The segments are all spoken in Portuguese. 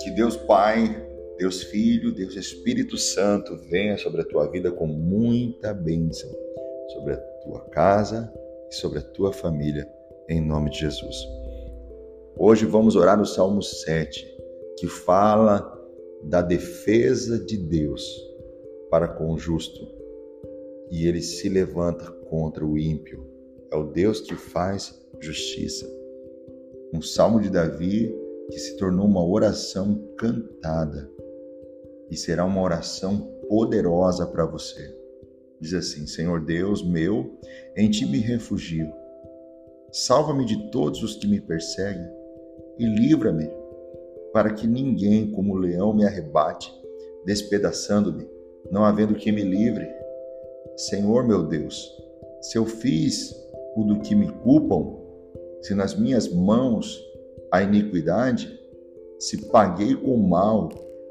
Que Deus Pai, Deus Filho, Deus Espírito Santo venha sobre a tua vida com muita bênção, sobre a tua casa e sobre a tua família, em nome de Jesus. Hoje vamos orar no Salmo 7, que fala da defesa de Deus para com o justo. E ele se levanta contra o ímpio. É o Deus que faz justiça. Um salmo de Davi que se tornou uma oração cantada e será uma oração poderosa para você. Diz assim: Senhor Deus meu, em ti me refugio. Salva-me de todos os que me perseguem e livra-me, para que ninguém, como leão, me arrebate, despedaçando-me, não havendo quem me livre. Senhor meu Deus, se eu fiz o do que me culpam, se nas minhas mãos a iniquidade, se paguei com mal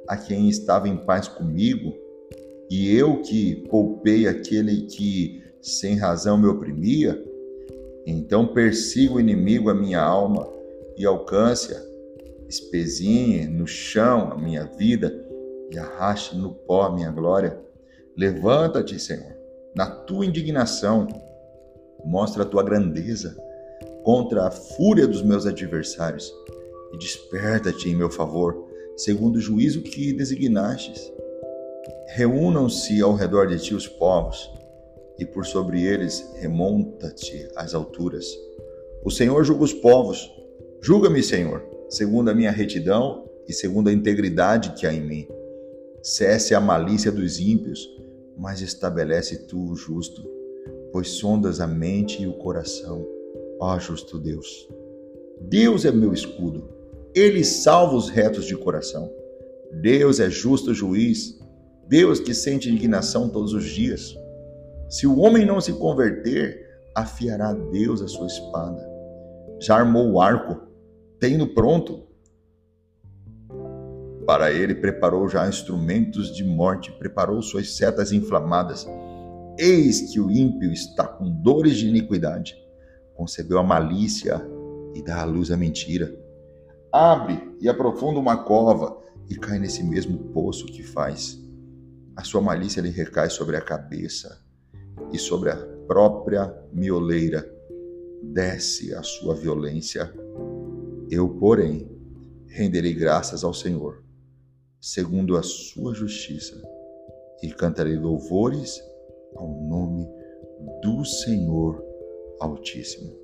a quem estava em paz comigo, e eu que poupei aquele que sem razão me oprimia, então persiga o inimigo a minha alma e alcance-a, espezinhe no chão a minha vida e arraste no pó a minha glória. Levanta-te, Senhor, na tua indignação, mostra a tua grandeza contra a fúria dos meus adversários e desperta-te em meu favor, segundo o juízo que designastes. Reúnam-se ao redor de ti os povos, e por sobre eles remonta-te às alturas. O Senhor julga os povos. Julga-me, Senhor, segundo a minha retidão e segundo a integridade que há em mim. Cesse a malícia dos ímpios, mas estabelece tu o justo, pois sondas a mente e o coração, ó justo Deus. Deus é meu escudo, ele salva os retos de coração. Deus é justo juiz, Deus que sente indignação todos os dias. Se o homem não se converter, afiará Deus a sua espada. Já armou o arco, tem-no pronto. Para ele preparou já instrumentos de morte, preparou suas setas inflamadas. Eis que o ímpio está com dores de iniquidade, concebeu a malícia e dá à luz a mentira. Abre e aprofunda uma cova e cai nesse mesmo poço que faz. A sua malícia lhe recai sobre a cabeça e sobre a própria mioleira desce a sua violência. Eu, porém, renderei graças ao Senhor, segundo a sua justiça, e cantarei louvores ao nome do Senhor Altíssimo.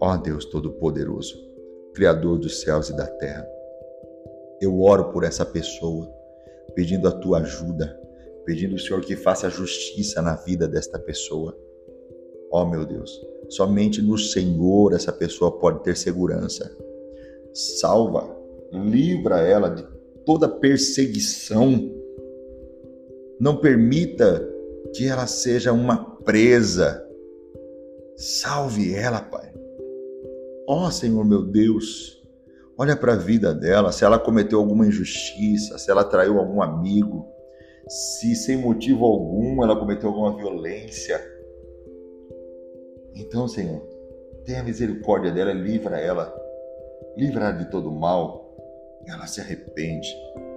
Ó Deus Todo-Poderoso, Criador dos céus e da terra, eu oro por essa pessoa, pedindo a tua ajuda, pedindo, Senhor, que faça justiça na vida desta pessoa. Ó meu Deus, somente no Senhor essa pessoa pode ter segurança. Salva, livra ela de toda perseguição. Não permita que ela seja uma presa. Salve ela, Pai. Ó oh, Senhor meu Deus, olha para a vida dela, se ela cometeu alguma injustiça, se ela traiu algum amigo, se sem motivo algum ela cometeu alguma violência. Então, Senhor, tenha misericórdia dela, livra ela, livra ela de todo mal. Ela se arrepende,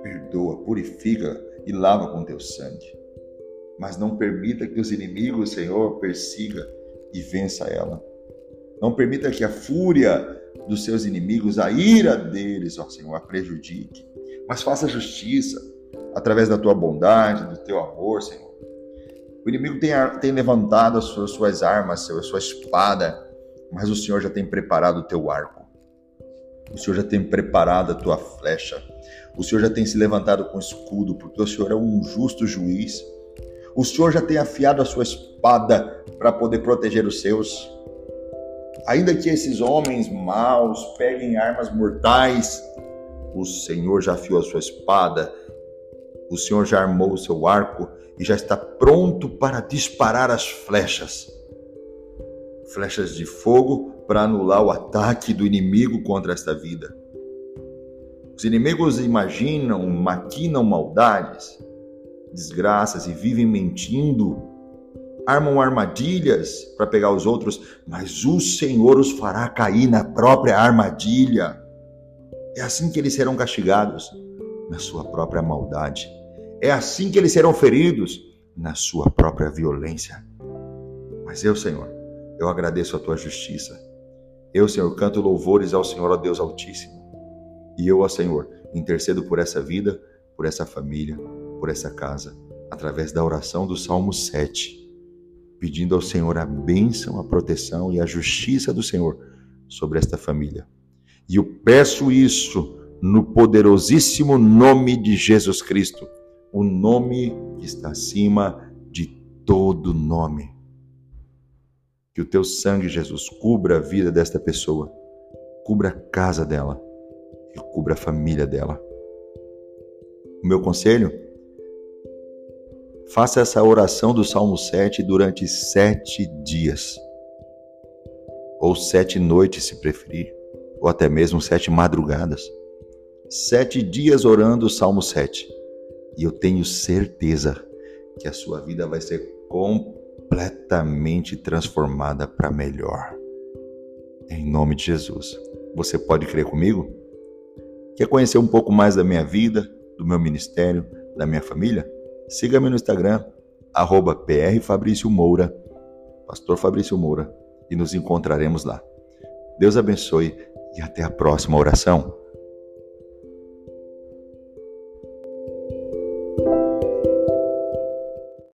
perdoa, purifica e lava com teu sangue. Mas não permita que os inimigos, Senhor, persiga e vença ela. Não permita que a fúria dos seus inimigos, a ira deles, ó Senhor, a prejudique. Mas faça justiça, através da tua bondade, do teu amor, Senhor. O inimigo tem, tem levantado as suas, suas armas, a sua espada, mas o Senhor já tem preparado o teu arco. O Senhor já tem preparado a tua flecha. O Senhor já tem se levantado com escudo, porque o Senhor é um justo juiz. O Senhor já tem afiado a sua espada para poder proteger os seus. Ainda que esses homens maus peguem armas mortais, o Senhor já afiou a sua espada o Senhor já armou o seu arco e já está pronto para disparar as flechas. Flechas de fogo para anular o ataque do inimigo contra esta vida. Os inimigos imaginam, maquinam maldades, desgraças e vivem mentindo armam armadilhas para pegar os outros, mas o Senhor os fará cair na própria armadilha. É assim que eles serão castigados, na sua própria maldade. É assim que eles serão feridos, na sua própria violência. Mas eu, Senhor, eu agradeço a tua justiça. Eu, Senhor, canto louvores ao Senhor, ó Deus Altíssimo. E eu, ó Senhor, intercedo por essa vida, por essa família, por essa casa, através da oração do Salmo 7, pedindo ao Senhor a bênção, a proteção e a justiça do Senhor sobre esta família. E eu peço isso no poderosíssimo nome de Jesus Cristo, o nome que está acima de todo nome. Que o teu sangue, Jesus, cubra a vida desta pessoa, cubra a casa dela e cubra a família dela. O meu conselho? Faça essa oração do Salmo 7 durante sete dias, ou sete noites, se preferir, ou até mesmo sete madrugadas. Sete dias orando o Salmo 7. E eu tenho certeza que a sua vida vai ser completamente transformada para melhor. Em nome de Jesus. Você pode crer comigo? Quer conhecer um pouco mais da minha vida, do meu ministério, da minha família? Siga-me no Instagram, arroba Moura, Pastor Fabrício Moura, e nos encontraremos lá. Deus abençoe e até a próxima oração.